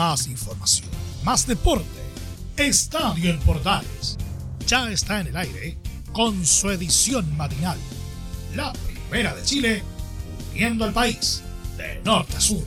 más información, más deporte. Estadio en Portales ya está en el aire con su edición matinal. La primera de Chile, uniendo al país de norte a sur.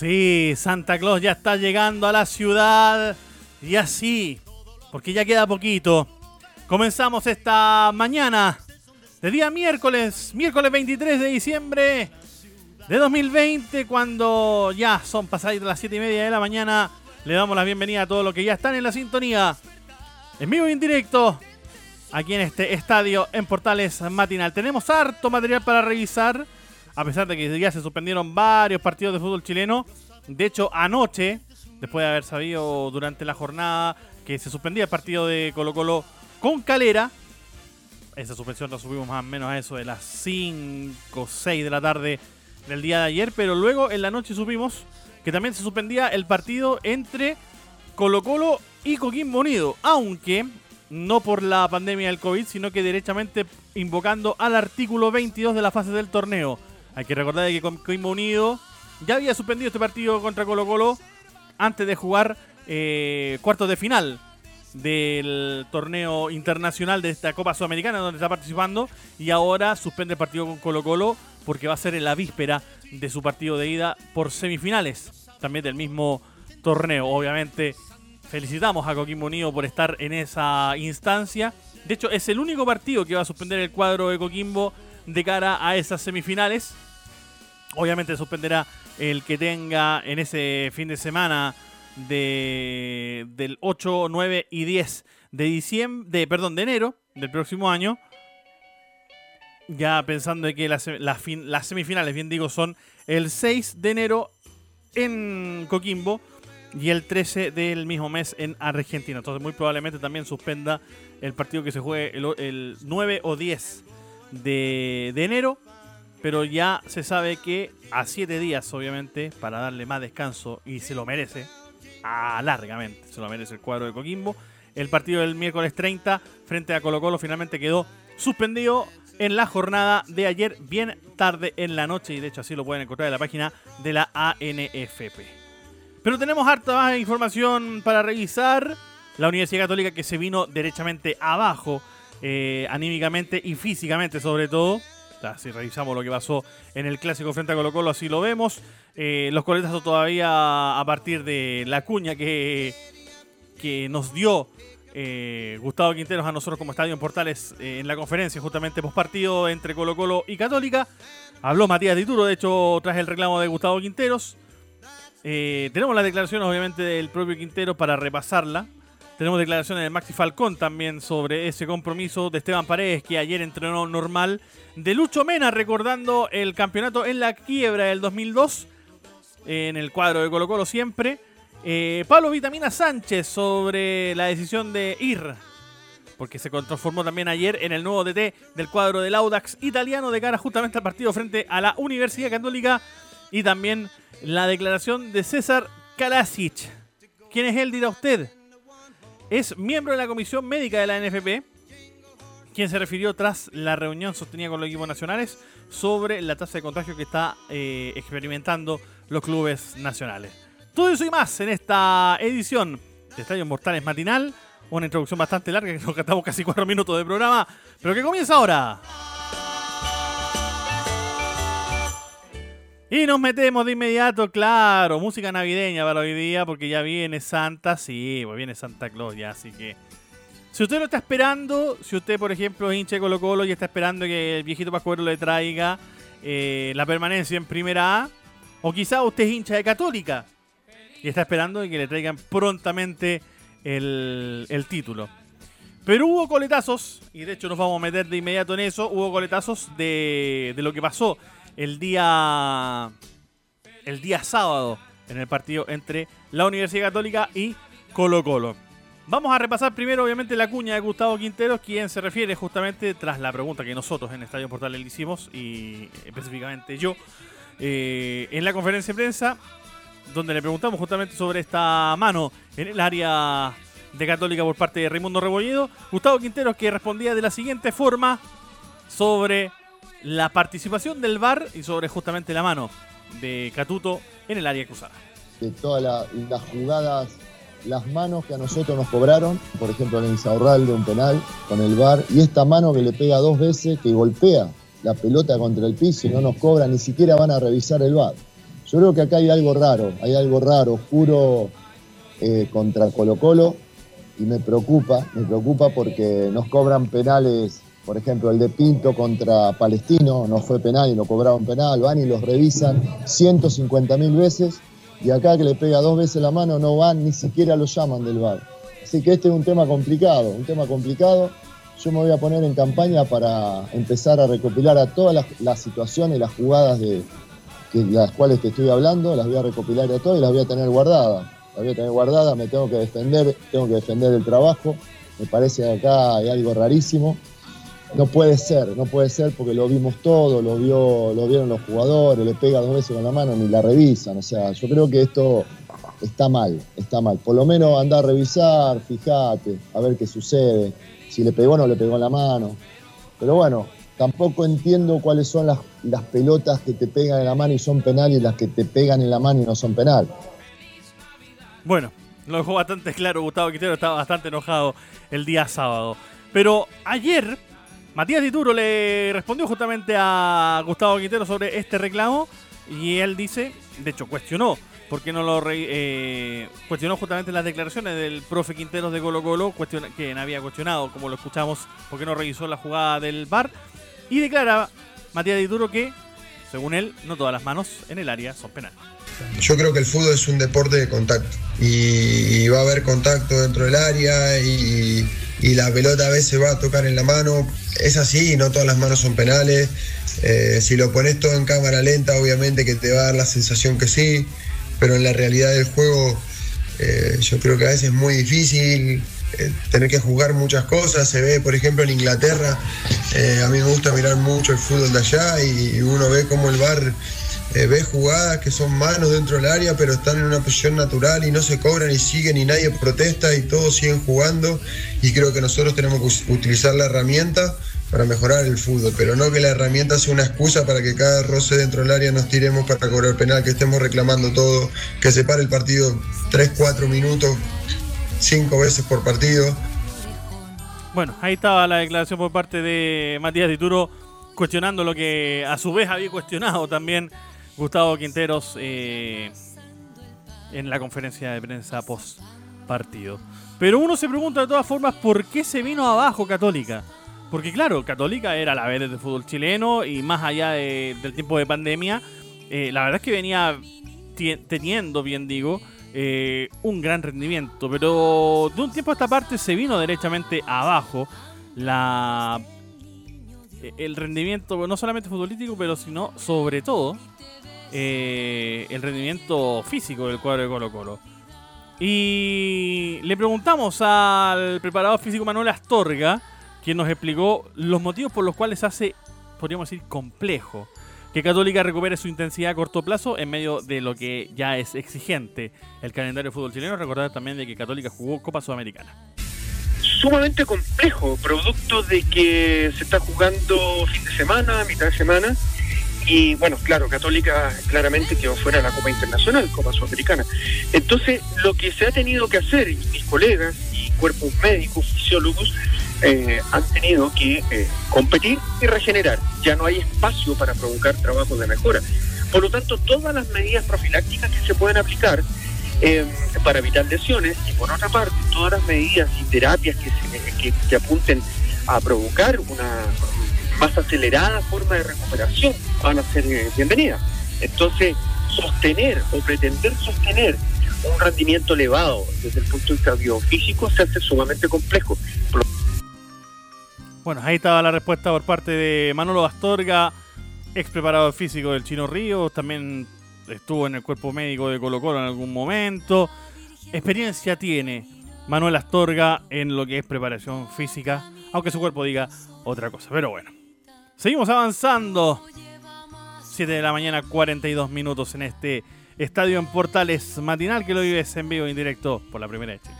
Sí, Santa Claus ya está llegando a la ciudad y así, porque ya queda poquito. Comenzamos esta mañana de día miércoles, miércoles 23 de diciembre de 2020, cuando ya son pasadas las 7 y media de la mañana. Le damos la bienvenida a todos los que ya están en la sintonía, en vivo y en directo, aquí en este estadio en Portales Matinal. Tenemos harto material para revisar a pesar de que ya se suspendieron varios partidos de fútbol chileno. De hecho, anoche, después de haber sabido durante la jornada que se suspendía el partido de Colo Colo con Calera, esa suspensión la subimos más o menos a eso de las 5 o 6 de la tarde del día de ayer, pero luego en la noche supimos que también se suspendía el partido entre Colo Colo y Coquimbo Unido, aunque no por la pandemia del COVID, sino que derechamente invocando al artículo 22 de la fase del torneo. Hay que recordar que Coimbo Unido ya había suspendido este partido contra Colo Colo antes de jugar eh, cuartos de final del torneo internacional de esta Copa Sudamericana donde está participando y ahora suspende el partido con Colo Colo porque va a ser en la víspera de su partido de ida por semifinales también del mismo torneo. Obviamente felicitamos a Coquimbo Unido por estar en esa instancia. De hecho es el único partido que va a suspender el cuadro de Coquimbo de cara a esas semifinales. Obviamente suspenderá el que tenga en ese fin de semana de, del 8, 9 y 10 de de, perdón, de enero del próximo año. Ya pensando en que las, las semifinales, bien digo, son el 6 de enero en Coquimbo y el 13 del mismo mes en Argentina. Entonces muy probablemente también suspenda el partido que se juegue el, el 9 o 10 de, enero, pero ya se sabe que a siete días, obviamente, para darle más descanso, y se lo merece, a largamente, se lo merece el cuadro de Coquimbo. El partido del miércoles 30 frente a Colo Colo finalmente quedó suspendido en la jornada de ayer, bien tarde en la noche, y de hecho así lo pueden encontrar en la página de la ANFP. Pero tenemos harta más información para revisar. La Universidad Católica que se vino derechamente abajo eh, anímicamente y físicamente sobre todo. si revisamos lo que pasó en el clásico frente a Colo Colo, así lo vemos. Eh, los coletazos todavía a partir de la cuña que, que nos dio eh, Gustavo Quinteros a nosotros como Estadio en Portales en la conferencia justamente post partido entre Colo Colo y Católica. Habló Matías Dituro, de hecho, tras el reclamo de Gustavo Quinteros. tenemos las declaraciones, obviamente, del propio Quintero para repasarla. Tenemos declaraciones de Maxi Falcón también sobre ese compromiso de Esteban Paredes, que ayer entrenó normal. De Lucho Mena, recordando el campeonato en la quiebra del 2002, en el cuadro de Colo Colo siempre. Eh, Pablo Vitamina Sánchez sobre la decisión de ir, porque se transformó también ayer en el nuevo DT del cuadro del Audax italiano de cara justamente al partido frente a la Universidad Católica. Y también la declaración de César Kalasic. ¿Quién es él, dirá usted? Es miembro de la comisión médica de la NFP, quien se refirió tras la reunión sostenida con los equipos nacionales sobre la tasa de contagio que está eh, experimentando los clubes nacionales. Todo eso y más en esta edición de Estadio Mortales Matinal. Una introducción bastante larga, que nos gastamos casi cuatro minutos de programa, pero que comienza ahora. Y nos metemos de inmediato, claro, música navideña para hoy día, porque ya viene Santa, sí, pues viene Santa Claus ya, así que... Si usted lo está esperando, si usted, por ejemplo, es hincha de Colo Colo y está esperando que el viejito Pascuero le traiga eh, la permanencia en Primera A, o quizá usted es hincha de Católica y está esperando que le traigan prontamente el, título. Pero hubo coletazos, y de hecho nos vamos a meter de inmediato en eso, hubo coletazos de lo que pasó el día, el día sábado en el partido entre la Universidad Católica y Colo Colo. Vamos a repasar primero, obviamente, la cuña de Gustavo Quinteros, quien se refiere justamente tras la pregunta que nosotros en Estadio Portal le hicimos, y específicamente yo, eh, en la conferencia de prensa, donde le preguntamos justamente sobre esta mano en el área de Católica por parte de Raimundo Rebolledo. Gustavo Quinteros que respondía de la siguiente forma sobre la participación del VAR y sobre justamente la mano de Catuto en el área cruzada. De todas las jugadas, las manos que a nosotros nos cobraron, por ejemplo en el de un penal con el VAR, y esta mano que le pega dos veces, que golpea la pelota contra el piso y no nos cobra, ni siquiera van a revisar el VAR. Yo creo que acá hay algo raro, hay algo raro, oscuro eh, contra Colo Colo y me preocupa, me preocupa porque nos cobran penales, por ejemplo el de Pinto contra Palestino, no fue penal y no cobraron penal, van y los revisan 150 mil veces y acá que le pega dos veces la mano no van, ni siquiera lo llaman del VAR. Así que este es un tema complicado, un tema complicado yo me voy a poner en campaña para empezar a recopilar a todas las, situaciones, las jugadas de las cuales te estoy hablando, las voy a recopilar a todas y las voy a tener guardadas. Las voy a tener guardadas, me tengo que defender, tengo que defender el trabajo. Me parece que acá hay algo rarísimo. No puede ser, no puede ser porque lo vimos todo, lo, vio, lo vieron los jugadores, le pega dos veces con la mano, ni la revisan. O sea, yo creo que esto está mal, está mal. Por lo menos anda a revisar, fíjate, a ver qué sucede si le pegó o no le pegó en la mano. Pero bueno, tampoco entiendo cuáles son las, pelotas que te pegan en la mano y son penal y las que te pegan en la mano y no son penal. Bueno, lo dejó bastante claro Gustavo Quintero, estaba bastante enojado el día sábado. Pero ayer, Matías Dituro le respondió justamente a Gustavo Quintero sobre este reclamo y él dice, de hecho cuestionó porque no lo eh, cuestionó justamente las declaraciones del profe Quinteros de Colo Colo, que había cuestionado, como lo escuchamos, porque no revisó la jugada del VAR, y declara Matías Dituro que, según él, no todas las manos en el área son penales. Yo creo que el fútbol es un deporte de contacto y, va a haber contacto dentro del área y, la pelota a veces va a tocar en la mano. Es así, no todas las manos son penales. Eh, si lo pones todo en cámara lenta, obviamente que te va a dar la sensación que sí pero en la realidad del juego eh, yo creo que a veces es muy difícil eh, tener que jugar muchas cosas. Se ve, por ejemplo, en Inglaterra, a mí me gusta mirar mucho el fútbol de allá y, uno ve cómo el bar ve jugadas que son manos dentro del área, pero están en una posición natural y no se cobran y siguen y nadie protesta y todos siguen jugando. Y creo que nosotros tenemos que utilizar la herramienta para mejorar el fútbol, pero no que la herramienta sea una excusa para que cada roce dentro del área nos tiremos para cobrar penal, que estemos reclamando todo, que se pare el partido 3, 4 minutos, 5 veces por partido. Bueno, ahí estaba la declaración por parte de Matías Dituro cuestionando lo que a su vez había cuestionado también Gustavo Quinteros eh, en la conferencia de prensa post partido. Pero uno se pregunta de todas formas por qué se vino abajo Católica. Porque claro, Católica era la vez del fútbol chileno y más allá del tiempo de pandemia, eh, la verdad es que venía teniendo, bien digo, eh, un gran rendimiento. Pero de un tiempo a esta parte se vino derechamente abajo la e, el rendimiento, no solamente futbolístico, pero sino sobre todo eh, el rendimiento físico del cuadro de Colo Colo. Y le preguntamos al preparador físico Manuel Astorga quien nos explicó los motivos por los cuales hace, podríamos decir, complejo que Católica recupere su intensidad a corto plazo en medio de lo que ya es exigente el calendario de fútbol chileno. Recordar también de que Católica jugó Copa Sudamericana. Sumamente complejo, producto de que se está jugando fin de semana, mitad de semana, y bueno, claro, Católica claramente quedó fuera de la Copa Internacional, Copa Sudamericana. Entonces, lo que se ha tenido que hacer, y mis colegas y cuerpos médicos, fisiólogos, eh, han tenido que eh, competir y regenerar. Ya no hay espacio para provocar trabajos de mejora. Por lo tanto, todas las medidas profilácticas que se pueden aplicar eh, para evitar lesiones y por otra parte, todas las medidas y terapias que, que, apunten a provocar una más acelerada forma de recuperación van a ser bienvenidas. Entonces, sostener o pretender sostener un rendimiento elevado desde el punto de vista biofísico se hace sumamente complejo. Bueno, ahí estaba la respuesta por parte de Manolo Astorga, ex preparador físico del Chino Ríos, también estuvo en el cuerpo médico de Colo Colo en algún momento. Experiencia tiene. Manuel Astorga en lo que es preparación física, aunque su cuerpo diga otra cosa. Pero bueno, seguimos avanzando. 7 de la mañana, 42 minutos en este estadio en Portales matinal que lo vives en vivo en directo por la primera de Chile.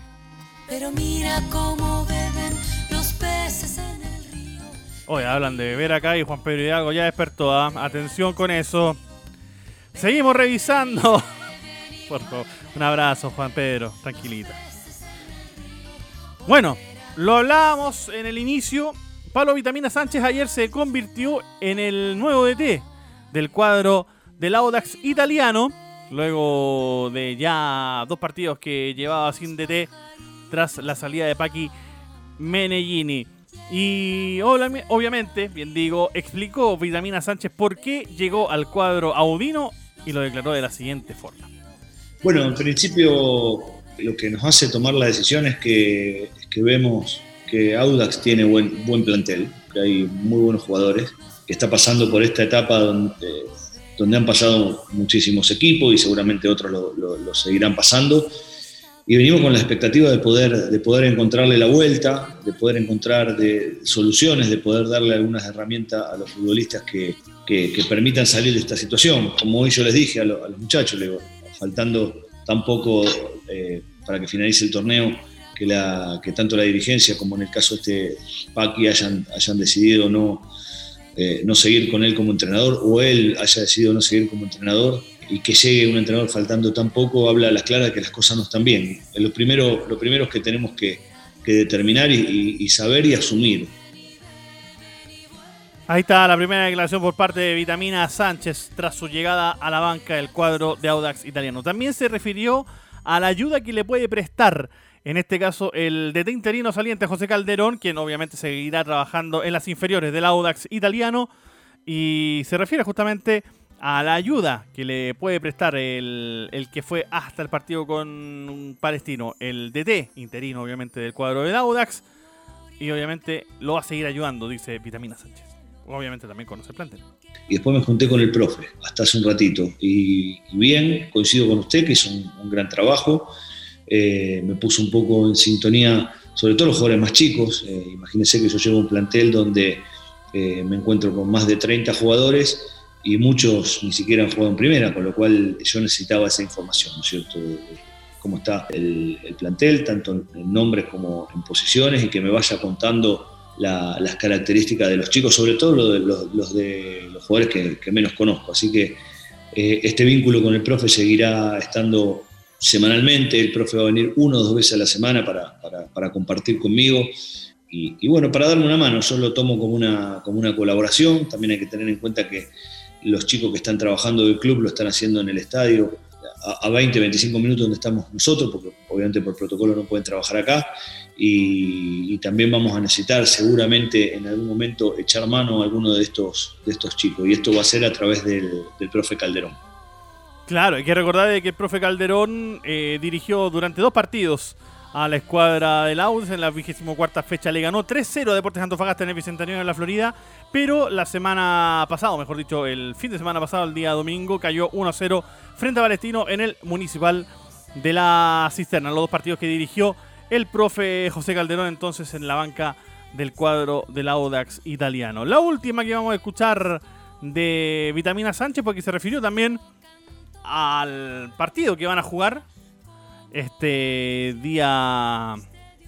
Pero mira cómo beben los peces en el río. Hoy hablan de beber acá y Juan Pedro Hidalgo ya despertó. ¿ah? Atención con eso. Seguimos revisando. Por favor, un abrazo, Juan Pedro. Tranquilita. Bueno, lo hablábamos en el inicio. Pablo Vitamina Sánchez ayer se convirtió en el nuevo DT del cuadro del Audax italiano. Luego de ya dos partidos que llevaba sin DT tras la salida de Paqui Menellini. Y obviamente, bien digo, explicó Vitamina Sánchez por qué llegó al cuadro audino y lo declaró de la siguiente forma. Bueno, en principio lo que nos hace tomar la decisión es que, que vemos que Audax tiene buen, buen plantel, que hay muy buenos jugadores, que está pasando por esta etapa donde, donde han pasado muchísimos equipos y seguramente otros lo, seguirán pasando. Y venimos con la expectativa de poder, de poder encontrarle la vuelta, de poder encontrar de, soluciones, de poder darle algunas herramientas a los futbolistas que, que, permitan salir de esta situación. Como hoy yo les dije a, los muchachos, faltando tan poco eh, para que finalice el torneo, que, que tanto la dirigencia como en el caso de este Paqui hayan, hayan decidido no, eh, no seguir con él como entrenador o él haya decidido no seguir como entrenador y que llegue un entrenador faltando tan poco, habla a las claras que las cosas no están bien. Lo primero, lo primero que tenemos que, determinar y, saber y asumir. Ahí está la primera declaración por parte de Vitamina Sánchez tras su llegada a la banca del cuadro de Audax italiano. También se refirió a la ayuda que le puede prestar en este caso, el DT interino saliente José Calderón, quien obviamente seguirá trabajando en las inferiores del Audax italiano. Y se refiere justamente a la ayuda que le puede prestar el, que fue hasta el partido con Palestino, el DT interino, obviamente, del cuadro del Audax. Y obviamente lo va a seguir ayudando, dice Vitamina Sánchez. Obviamente también conoce el plantel. Y después me junté con el profe, hasta hace un ratito. Y, bien, coincido con usted, que hizo un gran trabajo eh, me puso un poco en sintonía, sobre todo los jugadores más chicos. Eh, imagínense que yo llevo un plantel donde eh, me encuentro con más de 30 jugadores y muchos ni siquiera han jugado en primera, con lo cual yo necesitaba esa información, ¿no es cierto? Cómo está el, plantel, tanto en nombres como en posiciones, y que me vaya contando las características de los chicos, sobre todo los, de los jugadores que, que menos conozco. Así que este vínculo con el profe seguirá estando semanalmente, el profe va a venir uno o dos veces a la semana para, compartir conmigo. Y, bueno, para darme una mano, yo lo tomo como una, como una colaboración, también hay que tener en cuenta que los chicos que están trabajando del club lo están haciendo en el estadio a, 20, 25 minutos donde estamos nosotros, porque obviamente por protocolo no pueden trabajar acá, y, también vamos a necesitar seguramente en algún momento echar mano a alguno de estos, de estos chicos, y esto va a ser a través del profe Calderón. Claro, hay que recordar que el profe Calderón eh, dirigió durante dos partidos a la escuadra del Audax en la vigésimo cuarta fecha. Le ganó 3-0 a Deportes Antofagasta en el Bicentenario en la Florida, pero la semana pasada, mejor dicho, el fin de semana pasado, el día domingo, cayó 1-0 frente a Palestino en el Municipal de la Cisterna. Los dos partidos que dirigió el profe José Calderón entonces en la banca del cuadro del Audax italiano. La última que vamos a escuchar de Vitamina Sánchez, porque se refirió también al partido que van a jugar este día...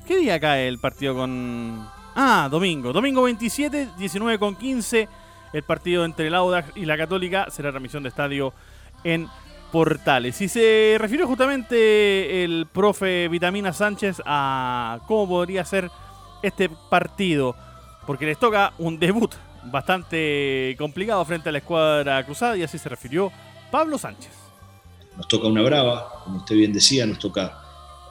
¿Qué día cae el partido con...? Ah, domingo. Domingo 27, 19 con 15. El partido entre el Audax y la Católica será remisión de estadio en Portales. Y se refirió justamente el profe Vitamina Sánchez a cómo podría ser este partido. Porque les toca un debut bastante complicado frente a la escuadra cruzada y así se refirió Pablo Sánchez nos toca una brava, como usted bien decía, nos toca,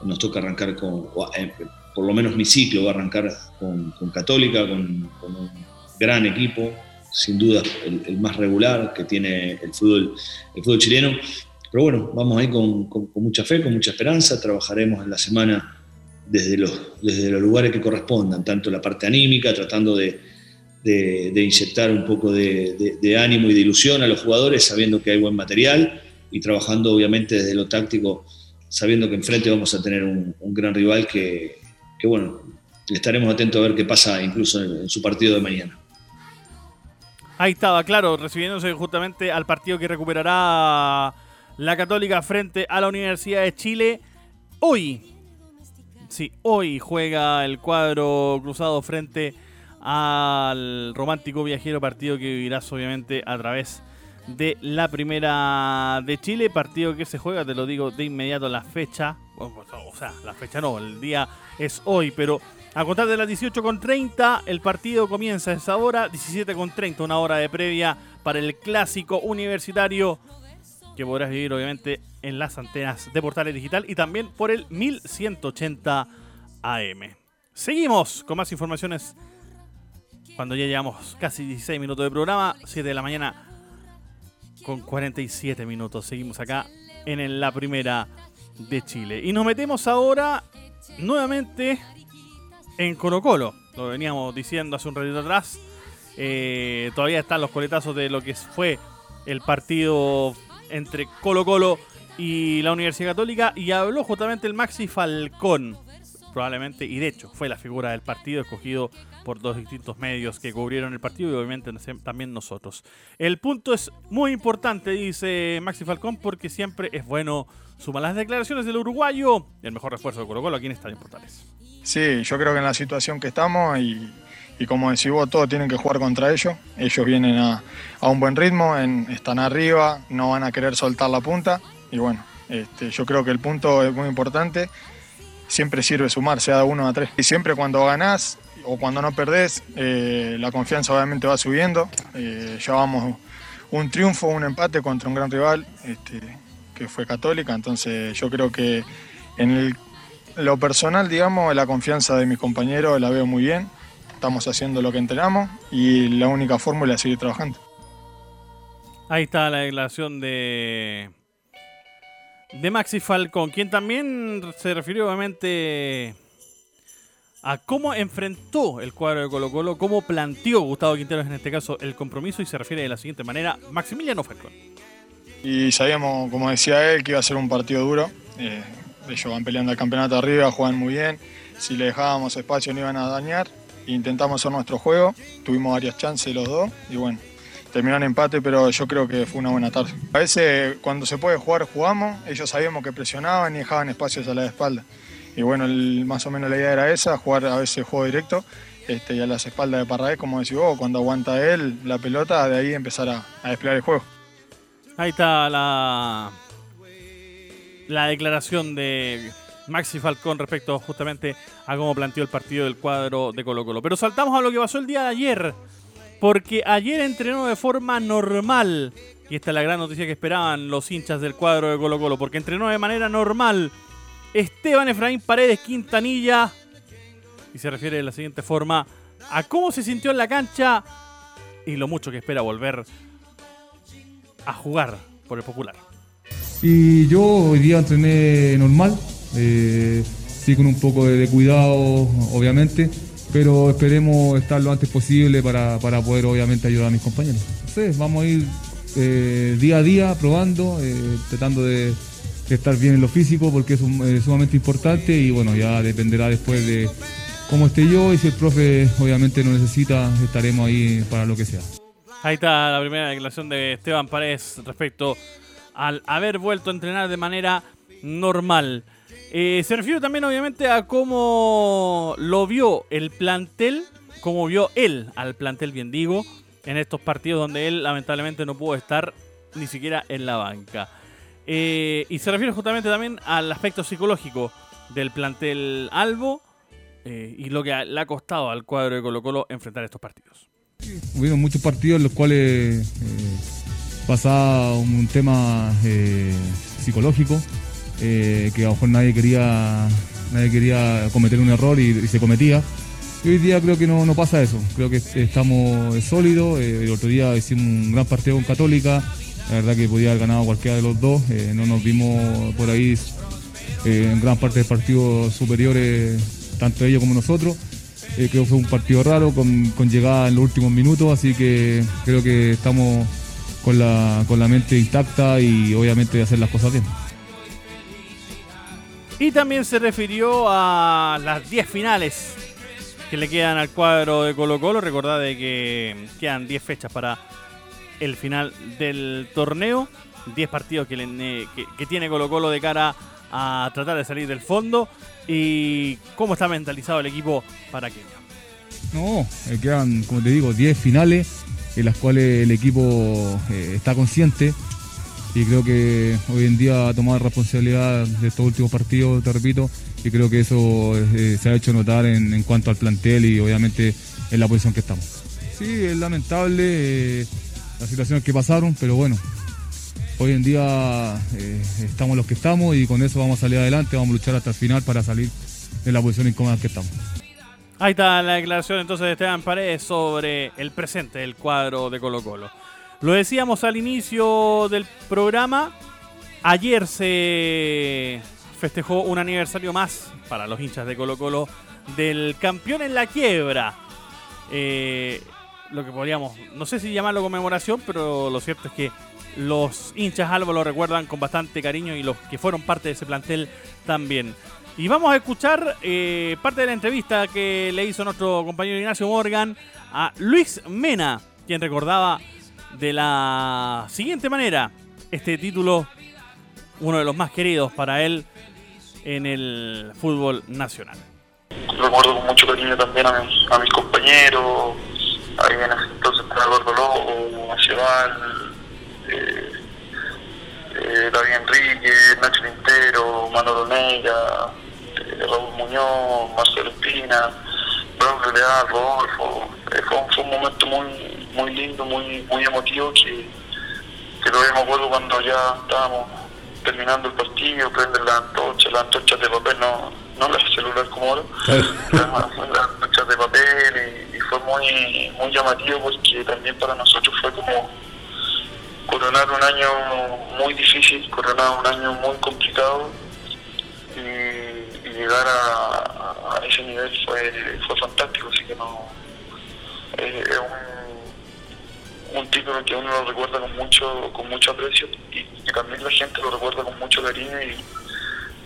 nos toca arrancar con, eh, por lo menos mi ciclo va a arrancar con, Católica, con, un gran equipo, sin duda el, más regular que tiene el fútbol, el fútbol chileno. Pero bueno, vamos ahí con, mucha fe, con mucha esperanza, trabajaremos en la semana desde los, desde los lugares que correspondan, tanto la parte anímica, tratando de, de, inyectar un poco de, de, ánimo y de ilusión a los jugadores, sabiendo que hay buen material, y trabajando obviamente desde lo táctico sabiendo que enfrente vamos a tener un, gran rival que, bueno, estaremos atentos a ver qué pasa incluso en, su partido de mañana. Ahí estaba, claro, recibiéndose justamente al partido que recuperará la Católica frente a la Universidad de Chile. Hoy, sí, hoy juega el cuadro cruzado frente al romántico viajero partido que vivirás obviamente a través de la primera de Chile, partido que se juega, te lo digo de inmediato la fecha, o sea, la fecha no, el día es hoy, pero a contar de las 18.30 el partido comienza a esa hora, 17.30, una hora de previa para el clásico universitario que podrás vivir obviamente en las antenas de Portales Digital y también por el 1180 AM. Seguimos con más informaciones cuando ya llevamos casi 16 minutos de programa, 7 de la mañana con 47 minutos. Seguimos acá en la primera de Chile. Y nos metemos ahora nuevamente en Colo Colo. Lo veníamos diciendo hace un ratito atrás. Eh, todavía están los coletazos de lo que fue el partido entre Colo Colo y la Universidad Católica. Y habló justamente el Maxi Falcón. Probablemente, y de hecho, fue la figura del partido escogido por dos distintos medios que cubrieron el partido y obviamente también nosotros. El punto es muy importante, dice Maxi Falcón, porque siempre es bueno sumar las declaraciones del uruguayo, el mejor refuerzo de Colo Colo aquí en Estadio Portales. Sí, yo creo que en la situación que estamos y, como decís vos, todos tienen que jugar contra ellos. Ellos vienen a, un buen ritmo, están arriba, no van a querer soltar la punta y bueno, este, yo creo que el punto es muy importante. Siempre sirve sumar, sea de uno a tres. Y siempre cuando ganás o cuando no perdés, eh, la confianza obviamente va subiendo. Eh, llevamos un triunfo, un empate contra un gran rival, este, que fue Católica, entonces yo creo que en lo personal, digamos, la confianza de mis compañeros la veo muy bien, estamos haciendo lo que entrenamos y la única fórmula es seguir trabajando. Ahí está la declaración de de Maxi Falcón, quien también se refirió obviamente a cómo enfrentó el cuadro de Colo Colo, cómo planteó Gustavo Quinteros en este caso el compromiso y se refiere de la siguiente manera, Maximiliano Falcón. Y sabíamos, como decía él, que iba a ser un partido duro. Eh, ellos van peleando el campeonato arriba, juegan muy bien. Si le dejábamos espacio no iban a dañar. Intentamos hacer nuestro juego, tuvimos varias chances los dos y bueno, terminó en empate, pero yo creo que fue una buena tarde. A veces cuando se puede jugar jugamos, ellos sabíamos que presionaban y dejaban espacios a la espalda y bueno, más o menos la idea era esa, jugar a veces juego directo este, y a las espaldas de Parragués, como decís vos, cuando aguanta él la pelota, de ahí empezar a, desplegar el juego. Ahí está la, la declaración de Maxi Falcón respecto justamente a cómo planteó el partido del cuadro de Colo Colo. Pero saltamos a lo que pasó el día de ayer, porque ayer entrenó de forma normal, y esta es la gran noticia que esperaban los hinchas del cuadro de Colo Colo, porque entrenó de manera normal Esteban Efraín Paredes Quintanilla. Y se refiere de la siguiente forma a cómo se sintió en la cancha y lo mucho que espera volver a jugar por el popular. Y yo hoy día entrené normal, eh, sí con un poco de, cuidado, obviamente, pero esperemos estar lo antes posible para, poder, obviamente, ayudar a mis compañeros. vamos a ir eh, día a día probando, eh, tratando de, estar bien en lo físico porque es, sumamente importante y bueno, ya dependerá después de cómo esté yo y si el profe obviamente no necesita, estaremos ahí para lo que sea. Ahí está la primera declaración de Esteban Paredes respecto al haber vuelto a entrenar de manera normal. Eh, se refiere también obviamente a cómo lo vio el plantel, cómo vio él al plantel, bien digo, en estos partidos donde él lamentablemente no pudo estar ni siquiera en la banca. Eh, y se refiere justamente también al aspecto psicológico del plantel Albo eh, y lo que le ha costado al cuadro de Colo Colo enfrentar estos partidos. Hubieron muchos partidos en los cuales pasaba un tema psicológico que a lo mejor nadie quería, nadie quería cometer un error y, se cometía. Y hoy día creo que no, no pasa eso. Creo que estamos sólidos. el otro día hicimos un gran partido con Católica. La verdad que podía haber ganado cualquiera de los dos. Eh, no nos vimos por ahí eh, en gran parte de partidos superiores, tanto ellos como nosotros. Eh, creo que fue un partido raro, con, llegada en los últimos minutos, así que creo que estamos con la, con la mente intacta y obviamente hacer las cosas bien. Y también se refirió a las 10 finales que le quedan al cuadro de Colo Colo. Recordad de que quedan 10 fechas para el final del torneo. 10 partidos que, tiene Colo Colo de cara a tratar de salir del fondo. Y cómo está mentalizado el equipo para aquello. No, eh, quedan, como te digo, 10 finales en las cuales el equipo eh, está consciente y creo que hoy en día ha tomado responsabilidad de estos últimos partidos, te repito, y creo que eso eh, se ha hecho notar en, cuanto al plantel y obviamente en la posición que estamos. Sí, es lamentable eh, las situaciones que pasaron, pero bueno, hoy en día eh, estamos los que estamos y con eso vamos a salir adelante, vamos a luchar hasta el final para salir de la posición incómoda que estamos. Ahí está la declaración entonces de Esteban Paredes sobre el presente del cuadro de Colo Colo. Lo decíamos al inicio del programa, ayer se festejó un aniversario más para los hinchas de Colo Colo del campeón en la quiebra. Eh, lo que podríamos, no sé si llamarlo conmemoración, pero lo cierto es que los hinchas Albo lo recuerdan con bastante cariño y los que fueron parte de ese plantel también. Y vamos a escuchar eh, parte de la entrevista que le hizo nuestro compañero Ignacio Morgan a Luis Mena, quien recordaba de la siguiente manera este título, uno de los más queridos para él en el fútbol nacional. recuerdo con mucho cariño también a mis, a mis compañeros, ahí en entonces estaba Eduardo Lobo, eh, eh, David Enrique, Nacho Quintero, Manolo Neira, eh, Raúl Muñoz, Marcelo Espina, Braulio Leal, Rodolfo. Eh, fue un momento muy muy lindo, muy muy emotivo que, que todavía me acuerdo cuando ya estábamos terminando el partido, prenden las antorchas, las antorchas de papel, no, no las celular como ahora, las, las antorchas de papel y, y fue muy, muy llamativo porque también para nosotros fue como coronar un año muy difícil, coronar un año muy complicado y, y llegar a, a- a ese nivel fue, fue fantástico, así que no es, es un, un título que uno lo recuerda con mucho con mucho aprecio y, que también la gente lo recuerda con mucho cariño y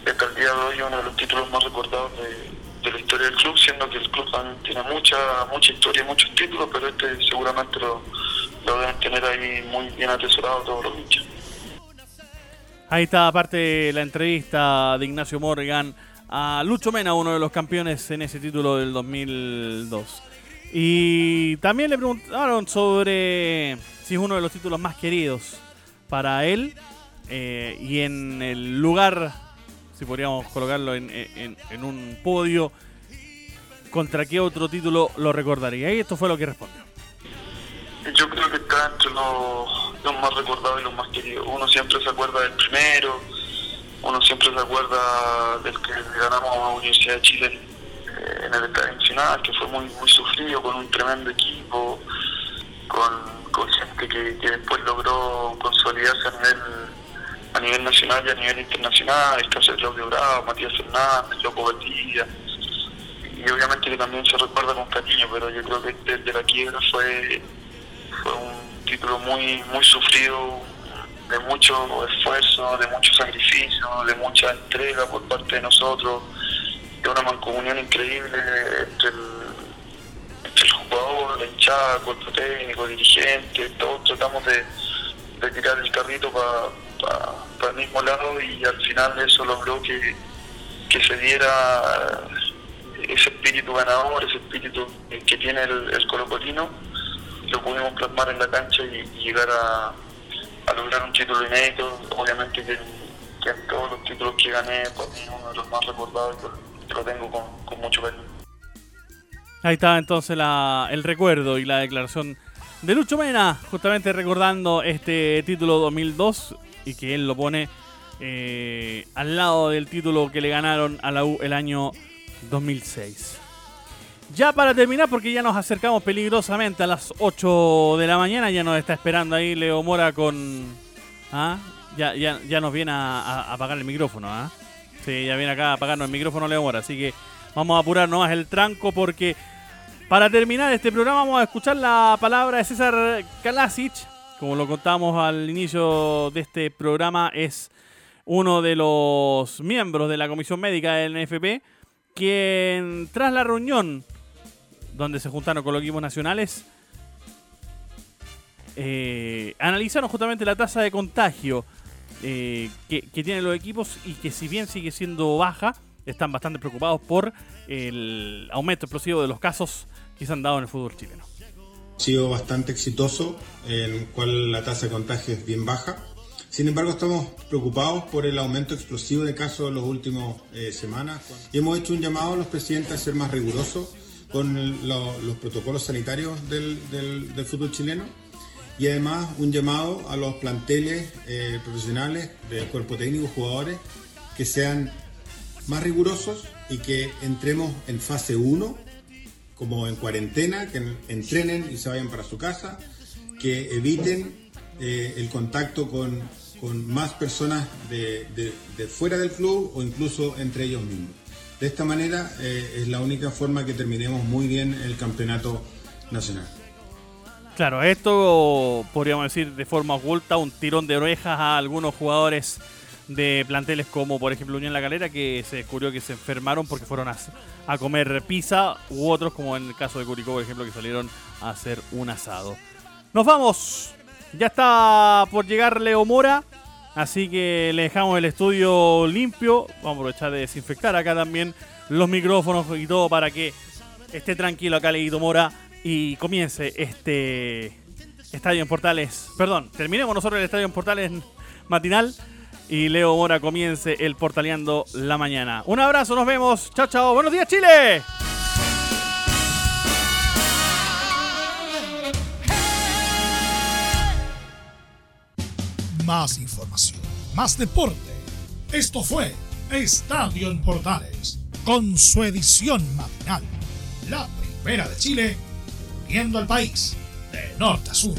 hasta el día de hoy uno de los títulos más recordados de, la historia del club, siendo que el club tiene mucha mucha historia y muchos títulos, pero este seguramente lo, lo deben tener ahí muy bien atesorado todos los hinchas. Ahí está aparte la entrevista de Ignacio Morgan a Lucho Mena, uno de los campeones en ese título del 2002. Y también le preguntaron sobre si es uno de los títulos más queridos para él eh, y en el lugar, si podríamos colocarlo en, en- un podio, contra qué otro título lo recordaría. Y esto fue lo que respondió. Yo creo que está entre los, más recordados y los más queridos. Uno siempre se acuerda del primero, uno siempre se acuerda del que ganamos a la Universidad de Chile en el Estadio Nacional, que fue muy muy sufrido, con un tremendo equipo, con, con gente que, que después logró consolidarse a nivel a nivel nacional y a nivel internacional, el caso de Claudio Bravo, Matías Fernández, Loco Valdivia, y obviamente que también se recuerda con cariño, pero yo creo que este de la quiebra fue fue un título muy muy sufrido de mucho esfuerzo, de mucho sacrificio, de mucha entrega por parte de nosotros, una mancomunión increíble entre el, entre el jugador, la hinchada, cuerpo técnico, dirigente, todos tratamos de, tirar el carrito para el mismo lado y al final eso logró que, se diera ese espíritu ganador, ese espíritu que tiene el, el colocolino lo pudimos plasmar en la cancha y, llegar a, lograr un título inédito. Obviamente que, en todos los títulos que gané, para mí es uno de los más recordados lo, tengo con, mucho cariño. Ahí está entonces la- el recuerdo y la declaración de Lucho Mena, justamente recordando este título 2002 y que él lo pone eh, al lado del título que le ganaron a la U el año 2006. Ya para terminar, porque ya nos acercamos peligrosamente a las 8 de la mañana, ya nos está esperando ahí Leo Mora con... ¿Ah? Ya, ya, ya nos viene a apagar el micrófono, ¿ah? Sí, ya viene acá a apagarnos el micrófono Leo Mora, así que vamos a apurar nomás el tranco porque para terminar este programa vamos a escuchar la palabra de César Kalasic, como lo contamos al inicio de este programa, es uno de los miembros de la comisión médica del NFP, quien tras la reunión donde se juntaron con los equipos nacionales, eh, analizaron justamente la tasa de contagio eh, que, que, tienen los equipos y que si bien sigue siendo baja, están bastante preocupados por el aumento explosivo de los casos que se han dado en el fútbol chileno. Ha sido bastante exitoso, en el cual la tasa de contagio es bien baja. Sin embargo, estamos preocupados por el aumento explosivo de casos en las últimas eh, semanas y hemos hecho un llamado a los presidentes a ser más rigurosos con el, lo, los protocolos sanitarios del, del, del, fútbol chileno y además un llamado a los planteles eh, profesionales del cuerpo técnico, jugadores, que sean más rigurosos y que entremos en fase 1, como en cuarentena, que entrenen y se vayan para su casa, que eviten eh, el contacto con, con más personas de, de, fuera del club o incluso entre ellos mismos. De esta manera eh, es la única forma que terminemos muy bien el campeonato nacional. Claro, esto podríamos decir de forma oculta un tirón de orejas a algunos jugadores de planteles como por ejemplo Unión La Calera que se descubrió que se enfermaron porque fueron a, comer pizza u otros como en el caso de Curicó por ejemplo que salieron a hacer un asado. Nos vamos, ya está por llegar Leo Mora, así que le dejamos el estudio limpio, vamos a aprovechar de desinfectar acá también los micrófonos y todo para que esté tranquilo acá Leito Mora y comience este Estadio en Portales, perdón, terminemos nosotros el Estadio en Portales matinal y Leo Mora comience el Portaleando la mañana. Un abrazo, nos vemos. Chao, chao. Buenos días, Chile. Más información, más deporte. Esto fue Estadio en Portales, con su edición matinal. La primera de Chile, viendo al país de norte a sur.